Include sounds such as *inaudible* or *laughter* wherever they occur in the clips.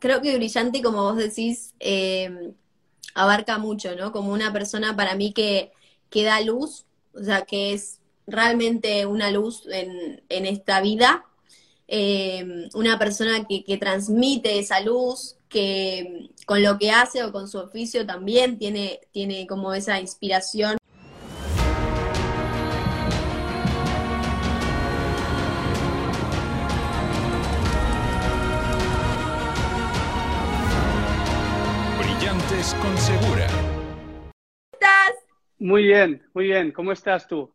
creo que brillante, como vos decís, eh, abarca mucho, ¿no? Como una persona para mí que, que da luz, o sea, que es realmente una luz en, en esta vida, eh, una persona que, que, transmite esa luz, que con lo que hace o con su oficio también tiene, tiene como esa inspiración. Muy bien, muy bien. ¿Cómo estás tú?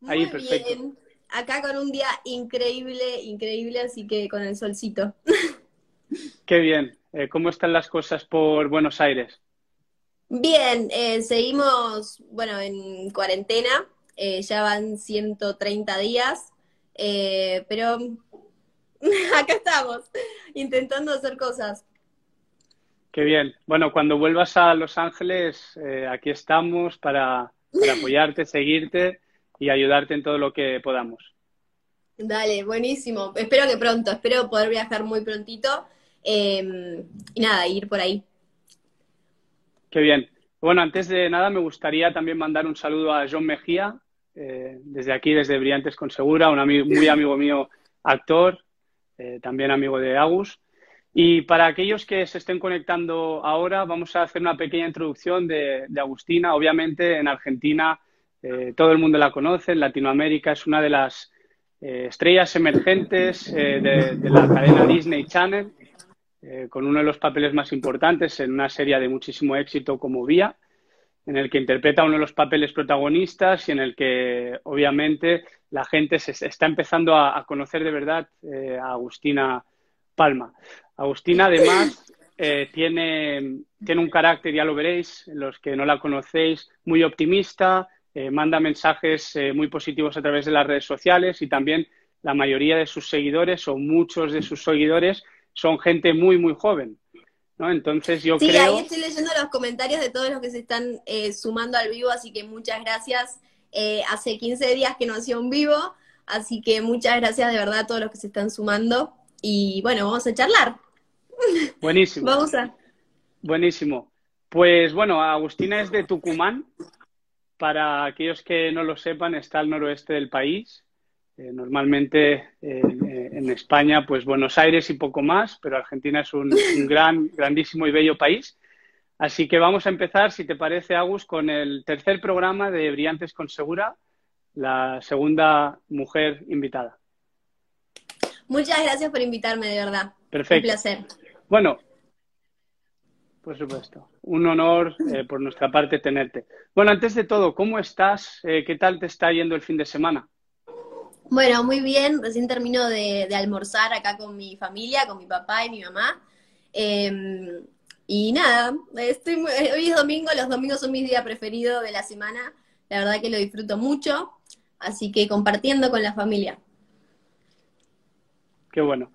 Muy Ahí, perfecto. Bien. Acá con un día increíble, increíble, así que con el solcito. *laughs* Qué bien. Eh, ¿Cómo están las cosas por Buenos Aires? Bien, eh, seguimos, bueno, en cuarentena, eh, ya van 130 días, eh, pero *laughs* acá estamos, intentando hacer cosas. Qué bien. Bueno, cuando vuelvas a Los Ángeles, eh, aquí estamos para, para apoyarte, seguirte y ayudarte en todo lo que podamos. Dale, buenísimo. Espero que pronto, espero poder viajar muy prontito eh, y nada, ir por ahí. Qué bien. Bueno, antes de nada me gustaría también mandar un saludo a John Mejía, eh, desde aquí, desde Brillantes con Segura, un amigo, muy amigo mío, actor, eh, también amigo de Agus. Y para aquellos que se estén conectando ahora, vamos a hacer una pequeña introducción de, Agustina. Obviamente en Argentina eh, todo el mundo la conoce, en Latinoamérica es una de las eh, estrellas emergentes eh, de, la cadena Disney Channel, con uno de los papeles más importantes en una serie de muchísimo éxito como Vía, en el que interpreta uno de los papeles protagonistas y en el que obviamente la gente se está empezando a, conocer de verdad a Agustina Palma. Agustina además eh, tiene, tiene un carácter, ya lo veréis, los que no la conocéis, muy optimista, eh, manda mensajes eh, muy positivos a través de las redes sociales y también la mayoría de sus seguidores o muchos de sus seguidores son gente muy, muy joven. ¿no? Entonces yo sí, creo... ahí estoy leyendo los comentarios de todos los que se están eh, sumando al vivo, así que muchas gracias. Eh, hace 15 días que no hacía un vivo, así que muchas gracias de verdad a todos los que se están sumando. Y bueno, vamos a charlar. Buenísimo. *laughs* vamos a... Buenísimo. Pues bueno, Agustina es de Tucumán, para aquellos que no lo sepan, está al noroeste del país. Eh, normalmente eh, en España, pues Buenos Aires y poco más, pero Argentina es un, *laughs* un, gran, grandísimo y bello país. Así que vamos a empezar, si te parece, Agus, con el tercer programa de Brillantes con Segura, la segunda mujer invitada. Muchas gracias por invitarme, de verdad. Perfecto. Un placer. Bueno, por supuesto. Un honor eh, *laughs* por nuestra parte tenerte. Bueno, antes de todo, ¿cómo estás? Eh, ¿Qué tal te está yendo el fin de semana? Bueno, muy bien. Recién termino de, de almorzar acá con mi familia, con mi papá y mi mamá. Eh, y nada, estoy muy, hoy es domingo, los domingos son mis días preferidos de la semana. La verdad que lo disfruto mucho. Así que compartiendo con la familia. Qué bueno.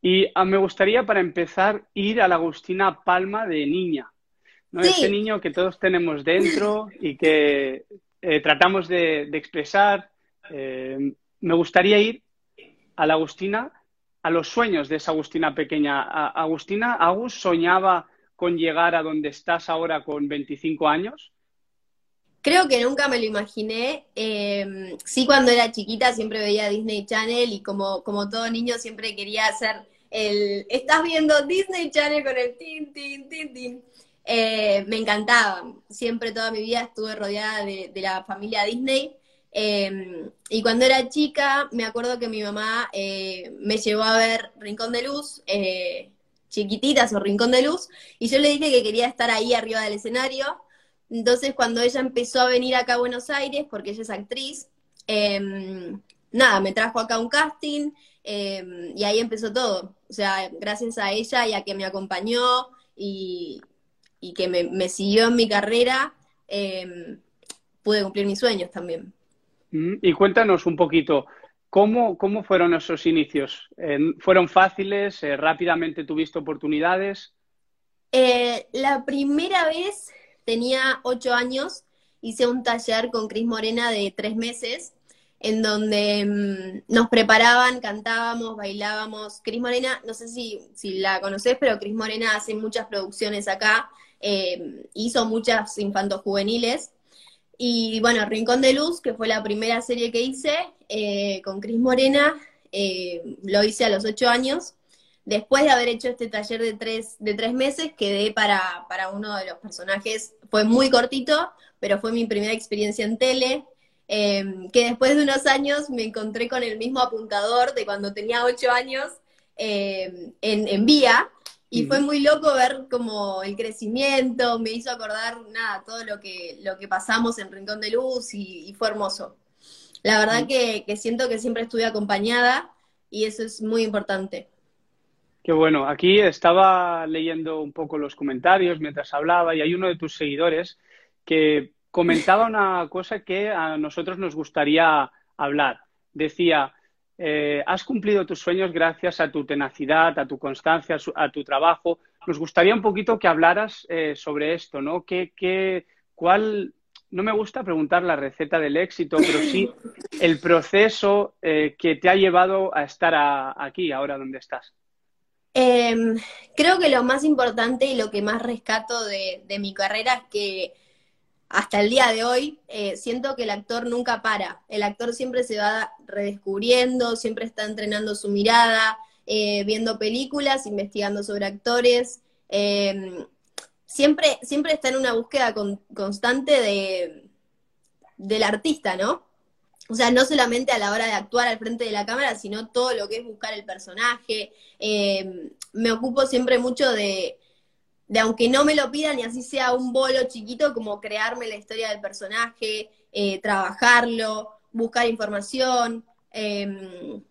Y ah, me gustaría, para empezar, ir a la Agustina Palma de niña. ¿no? Sí. Ese niño que todos tenemos dentro y que eh, tratamos de, de expresar. Eh, me gustaría ir a la Agustina, a los sueños de esa Agustina pequeña. A, Agustina, Agus soñaba con llegar a donde estás ahora con 25 años. Creo que nunca me lo imaginé. Eh, sí, cuando era chiquita siempre veía Disney Channel y como, como todo niño siempre quería hacer el... Estás viendo Disney Channel con el tin, tin, tin, tin. Eh, me encantaba. Siempre toda mi vida estuve rodeada de, de la familia Disney. Eh, y cuando era chica, me acuerdo que mi mamá eh, me llevó a ver Rincón de Luz, eh, chiquititas o Rincón de Luz, y yo le dije que quería estar ahí arriba del escenario. Entonces, cuando ella empezó a venir acá a Buenos Aires, porque ella es actriz, eh, nada, me trajo acá un casting eh, y ahí empezó todo. O sea, gracias a ella y a que me acompañó y, y que me, me, siguió en mi carrera, eh, pude cumplir mis sueños también. Y cuéntanos un poquito, ¿cómo, cómo fueron esos inicios? ¿Fueron fáciles? Eh, ¿Rápidamente tuviste oportunidades? Eh, la primera vez tenía ocho años, hice un taller con Cris Morena de tres meses. en donde mm, nos preparaban, cantábamos, bailábamos. Cris Morena, no sé si, si la conoces, pero Cris Morena hace muchas producciones acá, eh, hizo muchas infantos juveniles. Y bueno, Rincón de Luz, que fue la primera serie que hice eh, con Cris Morena, eh, lo hice a los ocho años. Después de haber hecho este taller de tres, de tres meses, quedé para, para uno de los personajes, fue muy cortito, pero fue mi primera experiencia en tele, Em, que después de unos años me encontré con el mismo apuntador de cuando tenía ocho años em, en, en Vía, y fue muy loco ver como el crecimiento, me hizo acordar nada, todo lo que, lo que pasamos en Rincón de Luz y, fue hermoso. La verdad que, que, siento que siempre estuve acompañada y eso es muy importante. Qué bueno, aquí estaba leyendo un poco los comentarios mientras hablaba y hay uno de tus seguidores que comentaba una cosa que a nosotros nos gustaría hablar. Decía, eh, has cumplido tus sueños gracias a tu tenacidad, a tu constancia, a tu trabajo. Nos gustaría un poquito que hablaras eh, sobre esto, ¿no? ¿Qué, qué, cuál, no me gusta preguntar la receta del éxito, pero sí el proceso eh, que te ha llevado a estar aquí, ahora donde estás. Em, creo que lo más importante y lo que más rescato de, mi carrera es que hasta el día de hoy, eh, siento que el actor nunca para. El actor siempre se va redescubriendo, siempre está entrenando su mirada, eh, viendo películas, investigando sobre actores. Em, siempre, siempre está en una búsqueda constante de, del artista, ¿no? O sea, no solamente a la hora de actuar al frente de la cámara, sino todo lo que es buscar el personaje. Em, me ocupo siempre mucho de, de aunque no me lo pidan y así sea un bolo chiquito, como crearme la historia del personaje, eh, trabajarlo, buscar información. Em,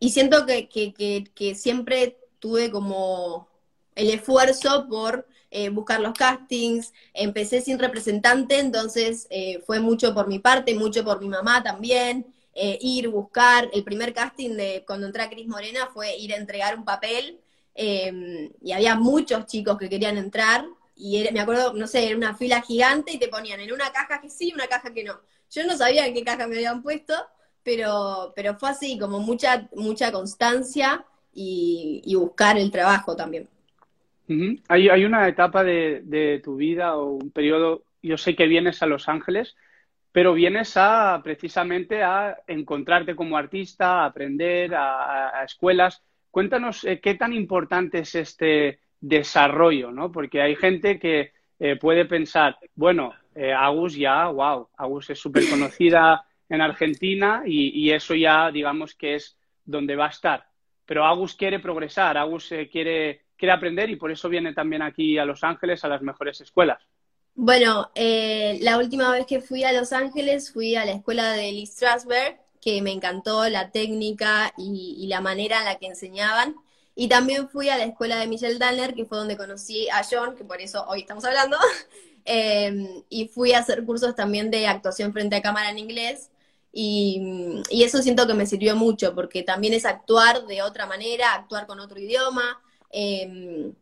y siento que, que, siempre tuve como el esfuerzo por eh, buscar los castings. Empecé sin representante, entonces eh, fue mucho por mi parte, mucho por mi mamá también. ir, buscar. El primer casting de cuando entré a Cris Morena fue ir a entregar un papel Em, y había muchos chicos que querían entrar, y me acuerdo, no sé, era una fila gigante y te ponían en una caja que sí una caja que no. Yo no sabía en qué caja me habían puesto, pero, pero fue así, como mucha, mucha constancia y, buscar el trabajo también. Hay, una etapa de, tu vida o un periodo, yo sé que vienes a Los Ángeles, pero vienes a precisamente a encontrarte como artista, a aprender, a escuelas. Cuéntanos eh, qué tan importante es este desarrollo, ¿no? Porque hay gente que eh, puede pensar, bueno, eh, Agus ya, wow, Agus es súper conocida en Argentina y, eso ya, digamos, que es donde va a estar. Pero Agus quiere progresar, Agus quiere, quiere aprender y por eso viene también aquí a Los Ángeles a las mejores escuelas. Bueno, la última vez que fui a Los Ángeles fui a la escuela de Lee Strasberg, que me encantó la técnica y, la manera en la que enseñaban. Y también fui a la escuela de Michelle Danner, que fue donde conocí a John, que por eso hoy estamos hablando. *laughs* Em, y fui a hacer cursos también de actuación frente a cámara en inglés. Y, eso siento que me sirvió mucho, porque también es actuar de otra manera, actuar con otro idioma. Em,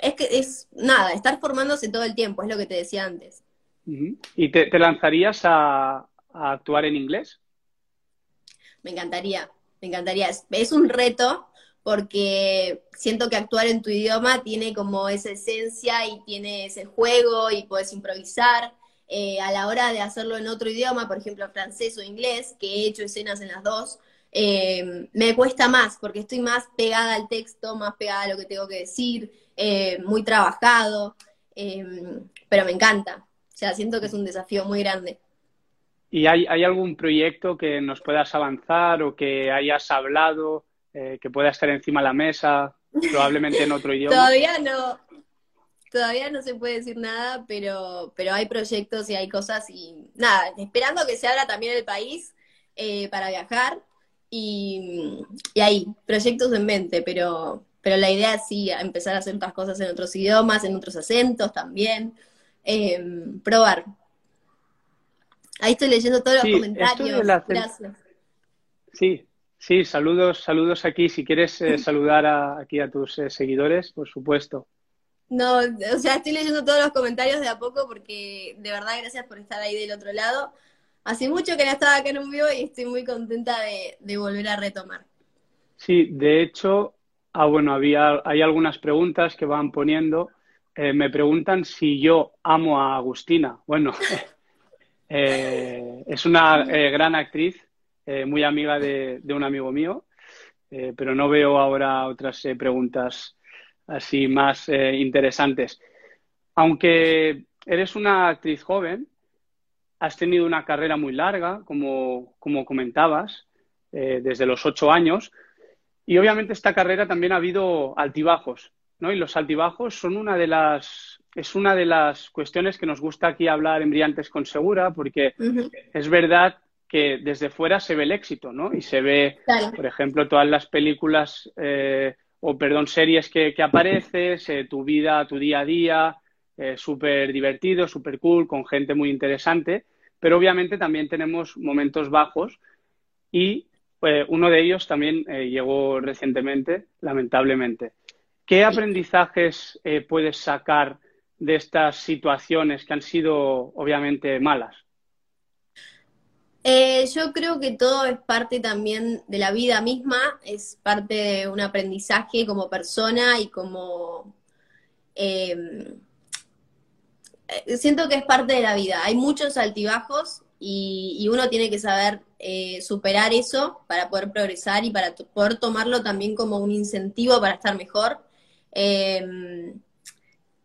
es que es nada, estar formándose todo el tiempo, es lo que te decía antes. ¿Y te, lanzarías a actuar en inglés? me encantaría, me encantaría. Es, un reto porque siento que actuar en tu idioma tiene como esa esencia y tiene ese juego y puedes improvisar. Eh, a la hora de hacerlo en otro idioma, por ejemplo francés o inglés, que he hecho escenas en las dos, eh, me cuesta más porque estoy más pegada al texto, más pegada a lo que tengo que decir, eh, muy trabajado, pero me encanta. O sea, siento que es un desafío muy grande. ¿Y hay, algún proyecto que nos puedas avanzar o que hayas hablado, eh, que pueda estar encima de la mesa, probablemente en otro *laughs* idioma? Todavía no, todavía no se puede decir nada, pero, pero hay proyectos y hay cosas y nada, esperando que se abra también el país eh, para viajar y, y, hay proyectos en mente, pero, pero la idea sí empezar a hacer otras cosas en otros idiomas, en otros acentos también, eh, probar, Ahí estoy leyendo todos los comentarios. Gracias. Sí, sí, saludos, saludos aquí. Si quieres eh, *laughs* saludar aquí a tus eh, seguidores, por supuesto. No, o sea, estoy leyendo todos los comentarios de a poco porque de verdad gracias por estar ahí del otro lado. Hace mucho que no estaba acá en un vivo y estoy muy contenta de, volver a retomar. Sí, de hecho, ah, bueno, había, hay algunas preguntas que van poniendo. Eh, me preguntan si yo amo a Agustina. Bueno, *laughs* eh, es una eh, gran actriz, muy amiga de, de, un amigo mío, pero no veo ahora otras preguntas así más interesantes. Aunque eres una actriz joven, has tenido una carrera muy larga, como, como comentabas, eh, desde los ocho años, y obviamente esta carrera también ha habido altibajos, ¿no? Y los altibajos son una de las, es una de las cuestiones que nos gusta aquí hablar en Brillantes con Segura, porque es verdad que desde fuera se ve el éxito, ¿no? Y se ve, por ejemplo, todas las películas eh, o, perdón, series que, que apareces, eh, tu vida, tu día a día, eh, súper divertido, súper cool, con gente muy interesante, pero obviamente también tenemos momentos bajos y eh, uno de ellos también eh, llegó recientemente, lamentablemente. ¿Qué aprendizajes puedes sacar de estas situaciones que han sido obviamente malas? yo creo que todo es parte también de la vida misma, es parte de un aprendizaje como persona y como eh, siento que es parte de la vida. Hay muchos altibajos y, uno tiene que saber eh, superar eso para poder progresar y para poder tomarlo también como un incentivo para estar mejor. Em,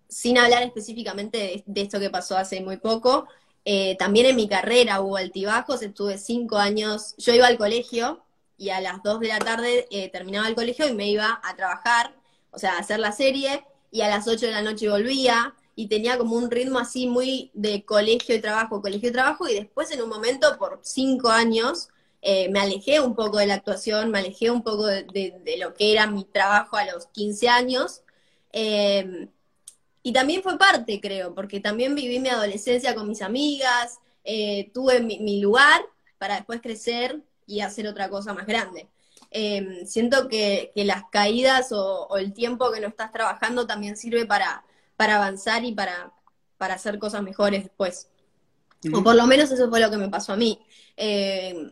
sin hablar específicamente de, esto que pasó hace muy poco, eh, también en mi carrera hubo altibajos, estuve cinco años, yo iba al colegio y a las dos de la tarde terminaba el colegio y me iba a trabajar, o sea, a hacer la serie, y a las ocho de la noche volvía, y tenía como un ritmo así muy de colegio y trabajo, colegio y trabajo, y después en un momento, por cinco años, eh, me alejé un poco de la actuación, me alejé un poco de, lo que era mi trabajo a los 15 años. Eh, y también fue parte, creo, porque también viví mi adolescencia con mis amigas, eh, tuve mi, lugar para después crecer y hacer otra cosa más grande. siento que, las caídas o, el tiempo que no estás trabajando también sirve para, para avanzar y para, para hacer cosas mejores después. O por lo menos eso fue lo que me pasó a mí. Eh,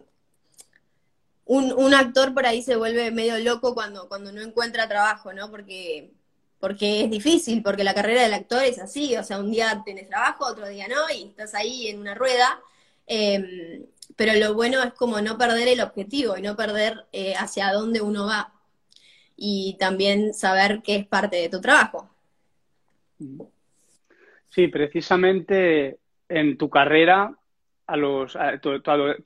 un, actor por ahí se vuelve medio loco cuando, cuando no encuentra trabajo, ¿no? Porque, porque es difícil, porque la carrera del actor es así, o sea, un día tienes trabajo, otro día no, y estás ahí en una rueda. Em, pero lo bueno es como no perder el objetivo y no perder eh, hacia dónde uno va. Y también saber que es parte de tu trabajo. Sí, precisamente en tu carrera, a los, tu,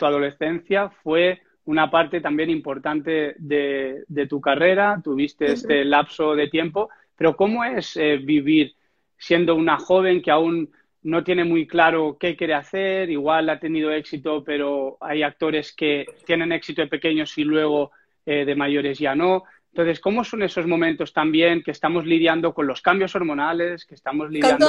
adolescencia fue una parte también importante de, tu carrera, tuviste este lapso de tiempo, pero ¿cómo es eh, vivir siendo una joven que aún no tiene muy claro qué quiere hacer, igual ha tenido éxito, pero hay actores que tienen éxito de pequeños y luego eh, de mayores ya no. Entonces, ¿cómo son esos momentos también que estamos lidiando con los cambios hormonales, que estamos lidiando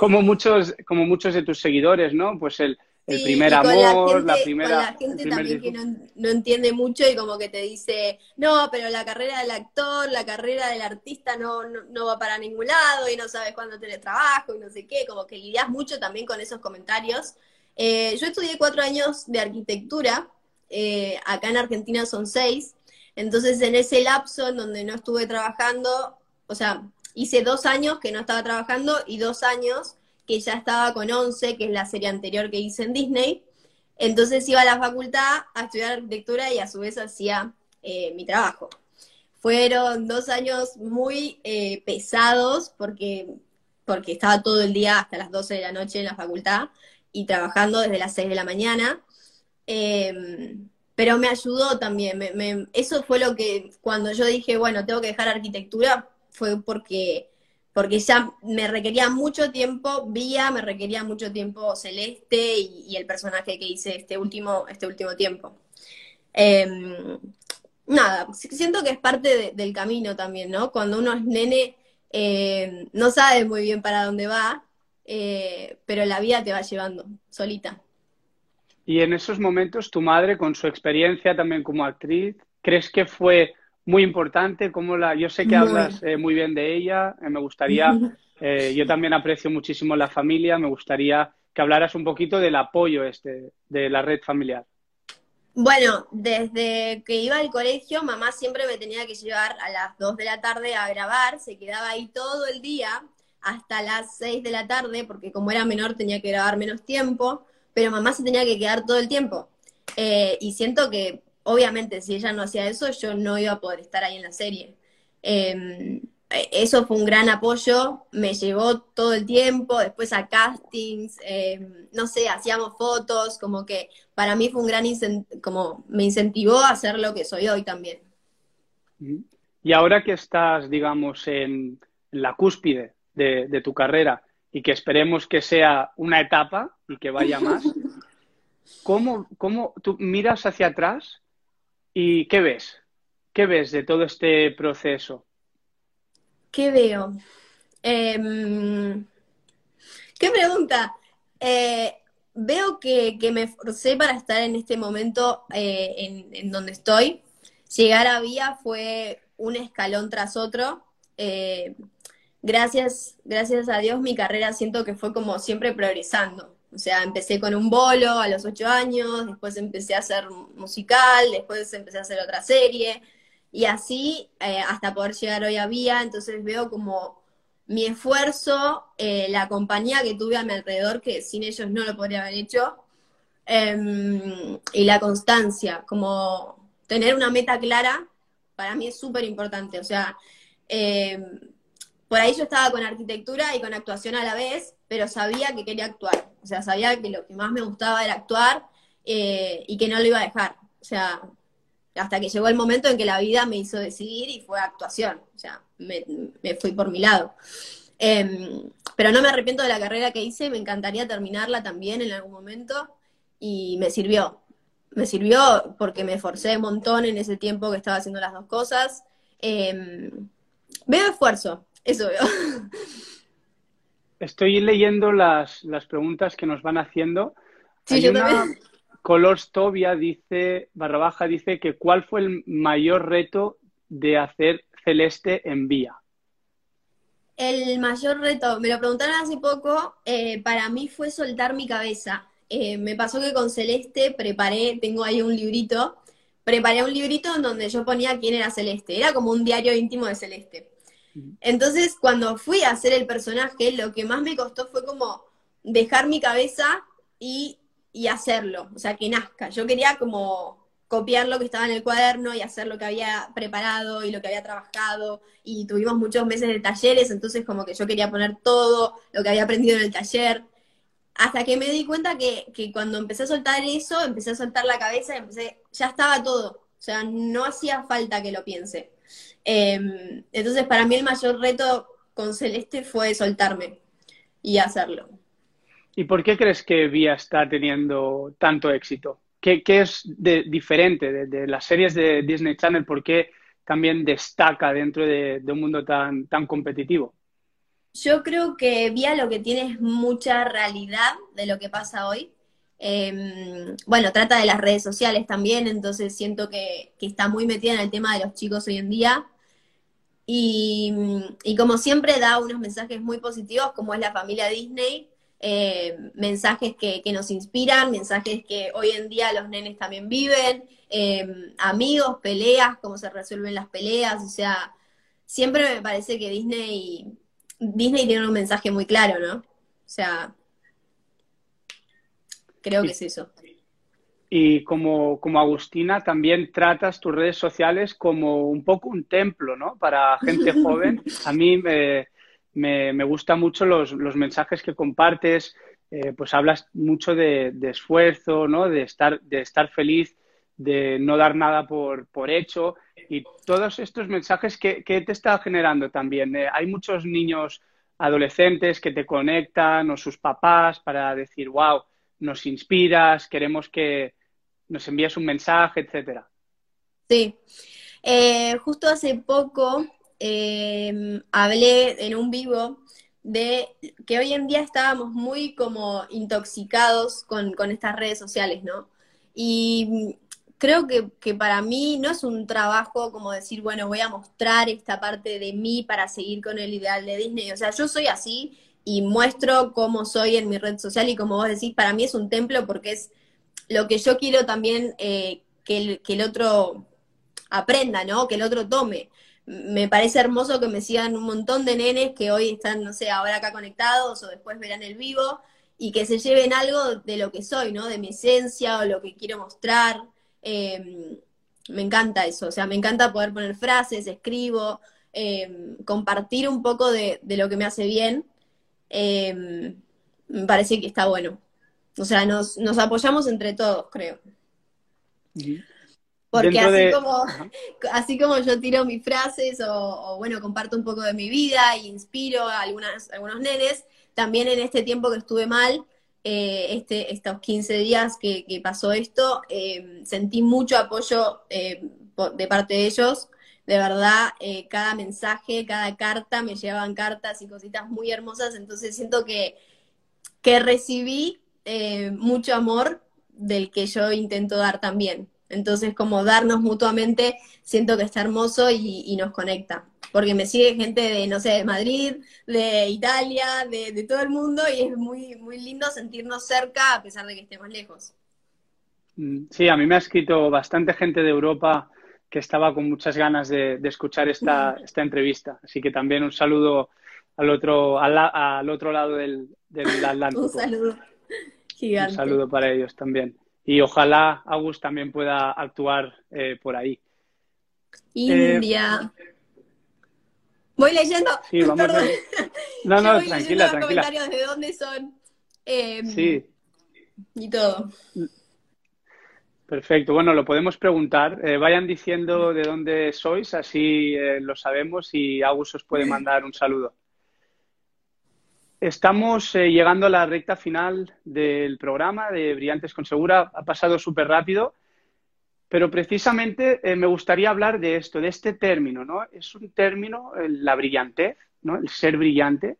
como, muchos, como muchos de tus seguidores, ¿no? Pues el, primer amor, la, primera. Con la gente también que no, entiende mucho y como que te dice, no, pero la carrera del actor, la carrera del artista no, no, va para ningún lado y no sabes cuándo tenés trabajo y no sé qué, como que lidias mucho también con esos comentarios. Eh, yo estudié cuatro años de arquitectura, eh, acá en Argentina son seis. Entonces, en ese lapso en donde no estuve trabajando, o sea, hice dos años que no estaba trabajando y dos años que ya estaba con Once, que es la serie anterior que hice en Disney. Entonces iba a la facultad a estudiar arquitectura y a su vez hacía eh, mi trabajo. Fueron dos años muy eh, pesados porque, porque estaba todo el día hasta las 12 de la noche en la facultad y trabajando desde las 6 de la mañana. Em, pero me ayudó también. Me, eso fue lo que cuando yo dije, bueno, tengo que dejar arquitectura, fue porque, porque ya me requería mucho tiempo Vía, me requería mucho tiempo Celeste y, el personaje que hice este último, este último tiempo. Em, nada, siento que es parte del camino también, ¿no? Cuando uno es nene, eh, no sabe muy bien para dónde va, eh, pero la vida te va llevando solita. Y en esos momentos, tu madre, con su experiencia también como actriz, ¿crees que fue muy importante? Como la, yo sé que hablas eh, muy bien de ella, eh, me gustaría, *laughs* eh, yo también aprecio muchísimo la familia, me gustaría que hablaras un poquito del apoyo este de la red familiar. Bueno, desde que iba al colegio, mamá siempre me tenía que llevar a las 2 de la tarde a grabar, se quedaba ahí todo el día hasta las 6 de la tarde, porque como era menor tenía que grabar menos tiempo, pero mamá se tenía que quedar todo el tiempo. Eh, y siento que, obviamente, si ella no hacía eso, yo no iba a poder estar ahí en la serie. Em, eso fue un gran apoyo, me llevó todo el tiempo, después a castings, em, no sé, hacíamos fotos, como que para mí fue un gran como me incentivó a hacer lo que soy hoy también. Y ahora que estás, digamos, en la cúspide de, tu carrera y que esperemos que sea una etapa y que vaya *laughs* más, ¿cómo, ¿cómo tú miras hacia atrás y qué ves? ¿Qué ves de todo este proceso? ¿Qué veo? Em, ¿Qué pregunta? Eh, veo que, me forcé para estar en este momento eh, en, donde estoy. Llegar a Vía fue un escalón tras otro. Gracias, gracias a Dios mi carrera siento que fue como siempre progresando. O sea, empecé con un bolo a los ocho años, después empecé a hacer musical, después empecé a hacer otra serie, y así eh, hasta poder llegar hoy a Vía. Entonces veo como mi esfuerzo, eh, la compañía que tuve a mi alrededor, que sin ellos no lo podría haber hecho, em, y la constancia, como tener una meta clara, para mí es súper importante. O sea, em, por ahí yo estaba con arquitectura y con actuación a la vez, pero sabía que quería actuar. O sea, sabía que lo que más me gustaba era actuar eh, y que no lo iba a dejar. O sea, hasta que llegó el momento en que la vida me hizo decidir y fue actuación, o sea, me, fui por mi lado. Em, pero no me arrepiento de la carrera que hice, me encantaría terminarla también en algún momento y me sirvió. Me sirvió porque me esforcé un montón en ese tiempo que estaba haciendo las dos cosas. Em, veo esfuerzo, eso veo. *laughs* Estoy leyendo las, las preguntas que nos van haciendo. Sí, yo también Colors Tobia dice, barra baja, dice que cuál fue el mayor reto de hacer Celeste en vía. El mayor reto, me lo preguntaron hace poco, eh, para mí fue soltar mi cabeza. Eh, me pasó que con Celeste preparé, tengo ahí un librito, preparé un librito en donde yo ponía quién era Celeste, era como un diario íntimo de Celeste. Entonces, cuando fui a hacer el personaje, lo que más me costó fue como dejar mi cabeza y y hacerlo, o sea, que nazca. Yo quería como copiar lo que estaba en el cuaderno y hacer lo que había preparado y lo que había trabajado y tuvimos muchos meses de talleres, entonces como que yo quería poner todo lo que había aprendido en el taller, hasta que me di cuenta que, cuando empecé a soltar eso, empecé a soltar la cabeza y empecé, ya estaba todo, o sea, no hacía falta que lo piense. Em, entonces para mí el mayor reto con Celeste fue soltarme y hacerlo. ¿Y por qué crees que Vía está teniendo tanto éxito? ¿Qué, es de, diferente de, las series de Disney Channel? ¿Por qué también destaca dentro de, un mundo tan, tan competitivo? Yo creo que Vía lo que tiene es mucha realidad de lo que pasa hoy. Em, bueno, trata de las redes sociales también, entonces siento que, está muy metida en el tema de los chicos hoy en día. Y, y, como siempre da unos mensajes muy positivos, como es la familia Disney, eh, mensajes que, nos inspiran, mensajes que hoy en día los nenes también viven, eh, amigos, peleas, cómo se resuelven las peleas, o sea, siempre me parece que Disney, Disney tiene un mensaje muy claro, ¿no? O sea, creo que es eso. Y como, como Agustina, también tratas tus redes sociales como un poco un templo, ¿no? Para gente *laughs* joven. A mí me me, me gusta mucho los, los, mensajes que compartes, eh, pues hablas mucho de, esfuerzo, ¿no? De estar, de estar feliz, de no dar nada por, por hecho y todos estos mensajes que, te está generando también. Eh, hay muchos niños adolescentes que te conectan o sus papás para decir, wow, nos inspiras, queremos que nos envíes un mensaje, etcétera. Sí. Eh, justo hace poco Em, hablé en un vivo de que hoy en día estábamos muy como intoxicados con, estas redes sociales, ¿no? Y creo que, que, para mí no es un trabajo como decir, bueno, voy a mostrar esta parte de mí para seguir con el ideal de Disney. O sea, yo soy así y muestro cómo soy en mi red social y como vos decís, para mí es un templo porque es lo que yo quiero también eh, que, el, que el otro aprenda, ¿no? Que el otro tome. Me parece hermoso que me sigan un montón de nenes que hoy están, no sé, ahora acá conectados o después verán el vivo y que se lleven algo de lo que soy, ¿no? De mi esencia o lo que quiero mostrar. Em, me encanta eso, o sea, me encanta poder poner frases, escribo, em, compartir un poco de, lo que me hace bien. Em, me parece que está bueno. O sea, nos, nos apoyamos entre todos, creo. Porque así, como, *laughs* así como yo tiro mis frases o, bueno, comparto un poco de mi vida e inspiro a algunas, algunos nenes, también en este tiempo que estuve mal, eh, este, estos 15 días que, pasó esto, eh, sentí mucho apoyo eh, de parte de ellos. De verdad, cada mensaje, cada carta, me llevaban cartas y cositas muy hermosas, entonces siento que, que recibí mucho amor del que yo intento dar también. Entonces, como darnos mutuamente, siento que está hermoso y nos conecta porque me sigue gente de, no sé, de Madrid, de Italia, de, todo el mundo y es muy, muy lindo sentirnos cerca a pesar de que estemos lejos. Mm, sí, a mí me ha escrito bastante gente de Europa que estaba con muchas ganas de, escuchar esta, *laughs* esta, entrevista. Así que también un saludo al otro, al, otro lado del, *laughs* Atlántico. un saludo gigante. Un saludo para ellos también. Y ojalá Agus también pueda actuar eh, por ahí. India. Eh, Voy leyendo. Sí, vamos Perdón. *laughs* No, no, tranquila, tranquila. comentarios de dónde son. Em, sí. Y todo. Perfecto. Bueno, lo podemos preguntar. Eh, vayan diciendo de dónde sois, así eh, lo sabemos y Agus os puede mandar un saludo. Estamos eh, llegando a la recta final del programa de Brillantes con Segura. Ha pasado súper rápido. Pero precisamente me gustaría hablar de esto, de este término, ¿no? Es un término, la brillantez, ¿no? El ser brillante,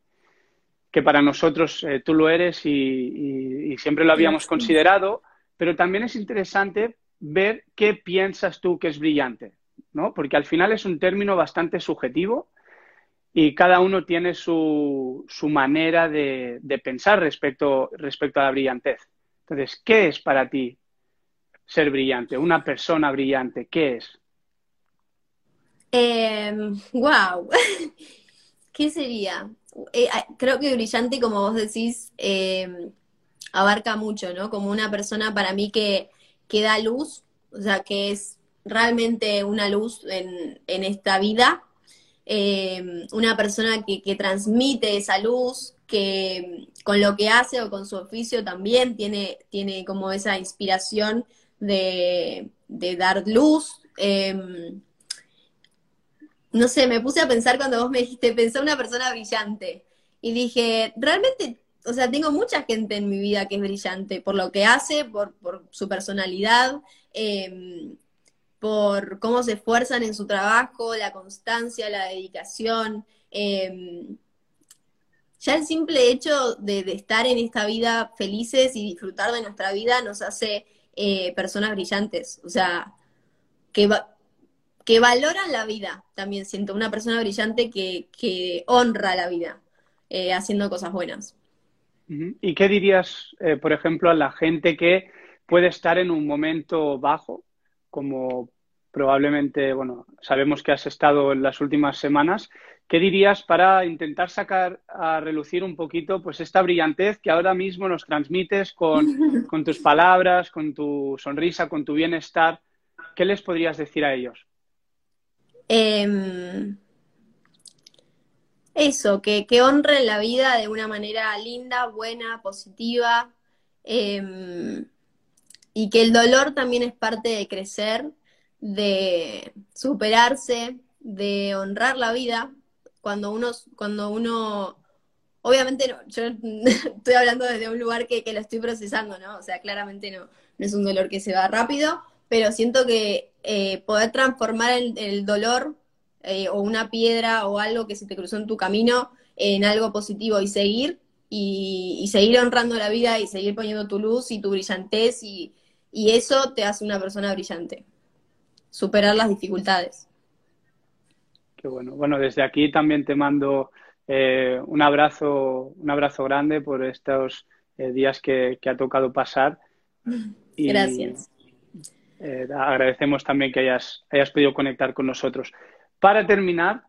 que para nosotros tú lo eres y, siempre lo habíamos considerado, pero también es interesante ver qué piensas tú que es brillante, ¿no? Porque al final es un término bastante subjetivo y cada uno tiene su, su manera de, de, pensar respecto, respecto a la brillantez. Entonces, ¿qué es para ti ser brillante? Una persona brillante, ¿qué es? wow. Em, *laughs* ¿Qué sería? Eh, ah, creo que brillante, como vos decís, em, abarca mucho, ¿no? Como una persona para mí que, que, da luz, o sea, que es realmente una luz en, en esta vida, em, una persona que, que, transmite esa luz, que con lo que hace o con su oficio también tiene, tiene como esa inspiración de, dar luz. Em, no sé, me puse a pensar cuando vos me dijiste, pensé una persona brillante. Y dije, realmente, o sea, tengo mucha gente en mi vida que es brillante, por lo que hace, por, su personalidad, em, por cómo se esfuerzan en su trabajo, la constancia, la dedicación. Em, ya el simple hecho de, estar en esta vida felices y disfrutar de nuestra vida nos hace eh, personas brillantes, o sea, que, que valoran la vida, también siento, una persona brillante que, honra la vida, eh, haciendo cosas buenas. ¿Y qué dirías, eh, por ejemplo, a la gente que puede estar en un momento bajo, como probablemente, bueno, sabemos que has estado en las últimas semanas, ¿qué dirías para intentar sacar a relucir un poquito pues esta brillantez que ahora mismo nos transmites con, *laughs* tus palabras, con tu sonrisa, con tu bienestar? ¿Qué les podrías decir a ellos? Em, eso, que, que, honren la vida de una manera linda, buena, positiva, em, y que el dolor también es parte de crecer, de superarse, de honrar la vida, cuando uno, cuando uno, obviamente yo *laughs* estoy hablando desde un lugar que, lo estoy procesando, ¿no? O sea, claramente no, no es un dolor que se va rápido, pero siento que eh, poder transformar el, dolor eh, o una piedra o algo que se te cruzó en tu camino en algo positivo y seguir y, seguir honrando la vida y seguir poniendo tu luz y tu brillantez y, y eso te hace una persona brillante. Superar las dificultades bueno. Bueno, desde aquí también te mando eh, un abrazo, un abrazo grande por estos eh, días que, ha tocado pasar. *laughs* Y, Gracias. Eh, agradecemos también que hayas, hayas podido conectar con nosotros. Para terminar,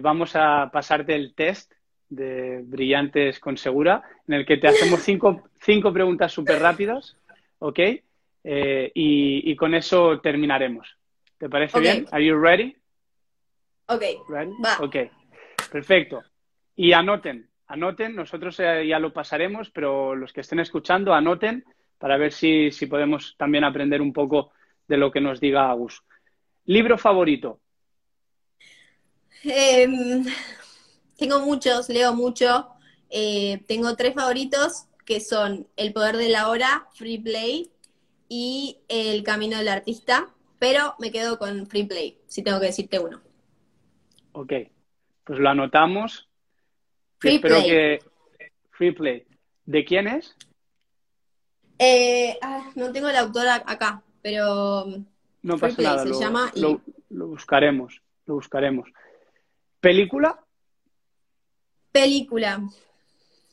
vamos a pasarte el test de Brillantes con Segura, en el que te hacemos *laughs* cinco, cinco preguntas súper rápidas, ¿ok? y, con eso terminaremos. ¿Te parece bien? ¿Are you ready? Ok. Va. Ok. Perfecto. Y anoten, anoten, nosotros eh, ya lo pasaremos, pero los que estén escuchando, anoten para ver si, podemos también aprender un poco de lo que nos diga Agus. ¿Libro favorito? Em, tengo muchos, leo mucho. Eh, tengo tres favoritos que son El poder de la hora, Free Play y El camino del artista, pero me quedo con Free Play, si tengo que decirte uno. Ok, pues lo anotamos Free Espero Play. que. Free Play. ¿De quién es? Eh, ah, no tengo el autor acá, pero. No pasa nada. lo, llama lo, buscaremos. Lo buscaremos. ¿Película? Película.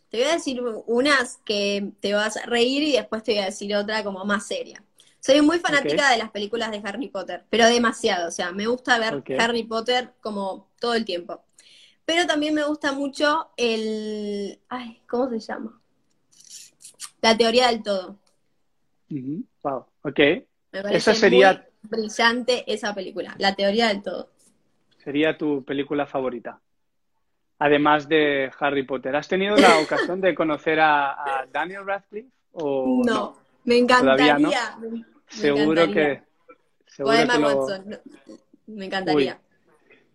Te voy a decir unas que te vas a reír y después te voy a decir otra como más seria. Soy muy fanática de las películas de Harry Potter, pero demasiado. O sea, me gusta ver Harry Potter como todo el tiempo. Pero también me gusta mucho el. Ay, ¿cómo se llama? La teoría del todo. Wow, ok. esa sería. brillante esa película, La teoría del todo. Sería tu película favorita. Además de Harry Potter. ¿Has tenido la *laughs* ocasión de conocer a, Daniel Radcliffe? O no, me encantaría. seguro que. o Emma Watson. Me encantaría.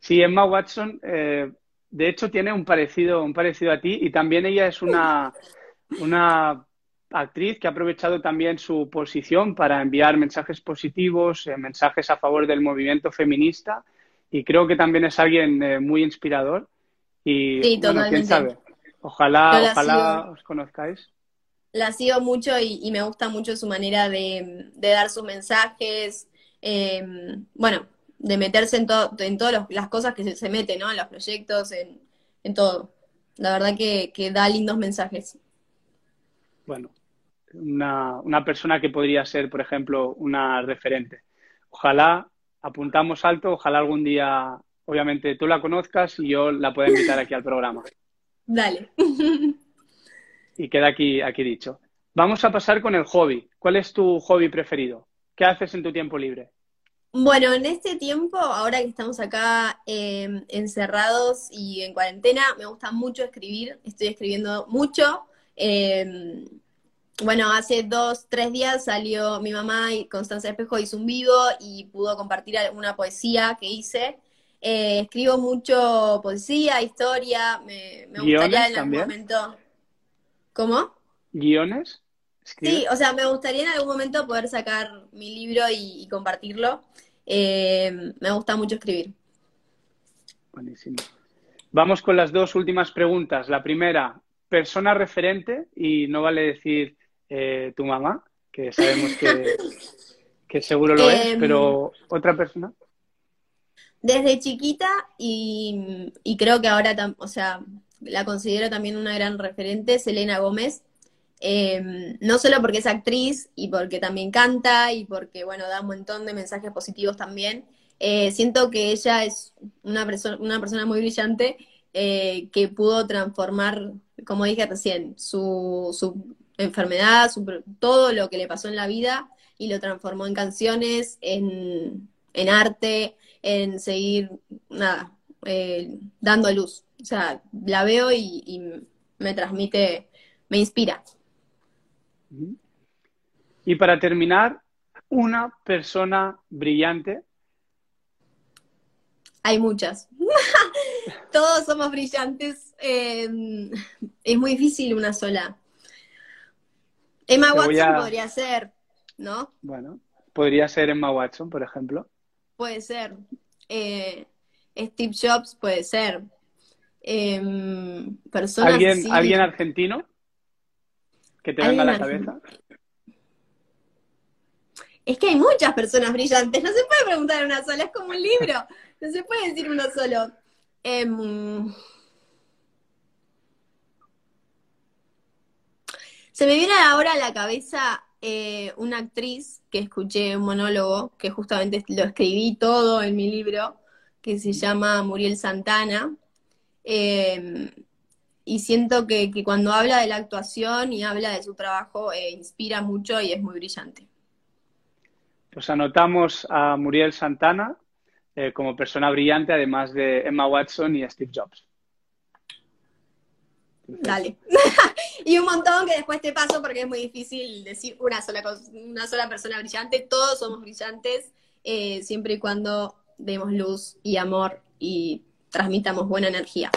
Sí, Emma Watson. Eh, de hecho tiene un parecido, un parecido a ti y también ella es una, una actriz que ha aprovechado también su posición para enviar mensajes positivos, eh, mensajes a favor del movimiento feminista y creo que también es alguien eh, muy inspirador y sí, bueno, quién sabe, ojalá, ojalá os conozcáis. La sigo mucho y, me gusta mucho su manera de, dar sus mensajes. Eh, bueno, de meterse en, todo, en todas las cosas que se, mete, ¿no? En los proyectos, en, todo. La verdad que, da lindos mensajes. Bueno, una, una, persona que podría ser, por ejemplo, una referente. Ojalá apuntamos alto, ojalá algún día, obviamente, tú la conozcas y yo la pueda invitar aquí al programa. *laughs* Dale. *laughs* y queda aquí, aquí dicho. Vamos a pasar con el hobby. ¿Cuál es tu hobby preferido? ¿Qué haces en tu tiempo libre? Bueno, en este tiempo, ahora que estamos acá em, encerrados y en cuarentena, me gusta mucho escribir, estoy escribiendo mucho. Em, bueno, hace dos, tres días salió mi mamá y Constanza Espejo hizo un vivo y pudo compartir alguna poesía que hice. Eh, escribo mucho poesía, historia, me, gustaría en algún momento. ¿Cómo? ¿Guiones? Sí, o sea, me gustaría en algún momento poder sacar mi libro y compartirlo. Eh, me gusta mucho escribir. Buenísimo. Vamos con las dos últimas preguntas. La primera, persona referente, y no vale decir eh, tu mamá, que sabemos *laughs* que, seguro lo es, em, pero otra persona. Desde chiquita y, y creo que ahora, o sea, la considero también una gran referente, Selena Gómez. Em, no solo porque es actriz y porque también canta y porque, bueno, da un montón de mensajes positivos también. Eh, siento que ella es una, persona una persona muy brillante eh, que pudo transformar, como dije recién, su, su enfermedad, todo lo que le pasó en la vida y lo transformó en canciones, en, arte, en seguir, nada, eh, dando luz. O sea, la veo y me transmite, me inspira. Y para terminar, una persona brillante. Hay muchas. *laughs* Todos somos brillantes. Em, es muy difícil una sola. Emma Watson podría ser, ¿no? Bueno, podría ser Emma Watson, por ejemplo. Puede ser. Eh, Steve Jobs puede ser. Em, ¿Alguien, ¿Alguien argentino? que te venga a la cabeza? Es que hay muchas personas brillantes, no se puede preguntar una sola, es como un libro, no se puede decir uno solo. Em, Se me viene ahora a la cabeza eh, una actriz que escuché un monólogo, que justamente lo escribí todo en mi libro, que se llama Muriel Santana. Eh, y siento que, cuando habla de la actuación y habla de su trabajo, eh, inspira mucho y es muy brillante. Pues anotamos a Muriel Santana como persona brillante, además de Emma Watson y Steve Jobs. Dale. *laughs* y un montón que después te paso porque es muy difícil decir una sola, una sola persona brillante. Todos somos brillantes eh, siempre y cuando demos luz y amor y transmitamos buena energía.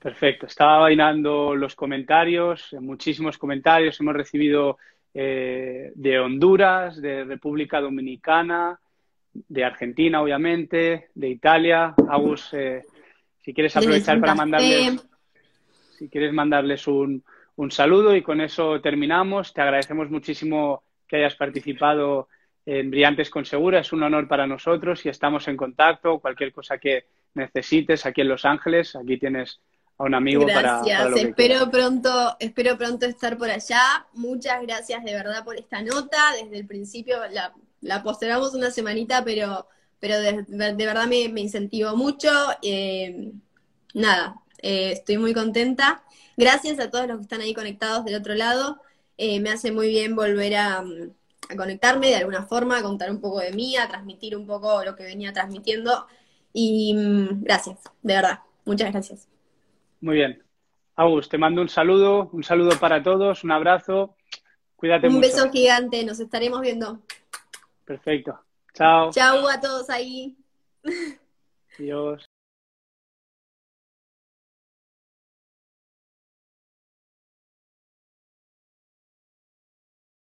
Perfecto. Estaba bailando los comentarios, muchísimos comentarios. Hemos recibido eh, de Honduras, de República Dominicana, de Argentina, obviamente, de Italia. Agus, eh, si quieres aprovechar para mandarles si quieres mandarles un, saludo y con eso terminamos. Te agradecemos muchísimo que hayas participado en Brillantes con Segura. Es un honor para nosotros y estamos en contacto. Cualquier cosa que necesites aquí en Los Ángeles, aquí tienes a un amigo gracias. para, Gracias, espero pronto, espero pronto estar por allá. Muchas gracias de verdad por esta nota. Desde el principio la, la postergamos una semanita, pero, pero de, verdad me, me incentivó mucho. Eh, nada, eh, estoy muy contenta. Gracias a todos los que están ahí conectados del otro lado. Eh, me hace muy bien volver a, conectarme de alguna forma, a contar un poco de mí, a transmitir un poco lo que venía transmitiendo. Y mm, gracias, de verdad. Muchas gracias. Muy bien. Agus, te mando un saludo, un saludo para todos, un abrazo. Cuídate mucho. Un beso gigante, nos estaremos viendo. Perfecto. Chao. Chao a todos ahí. Adiós.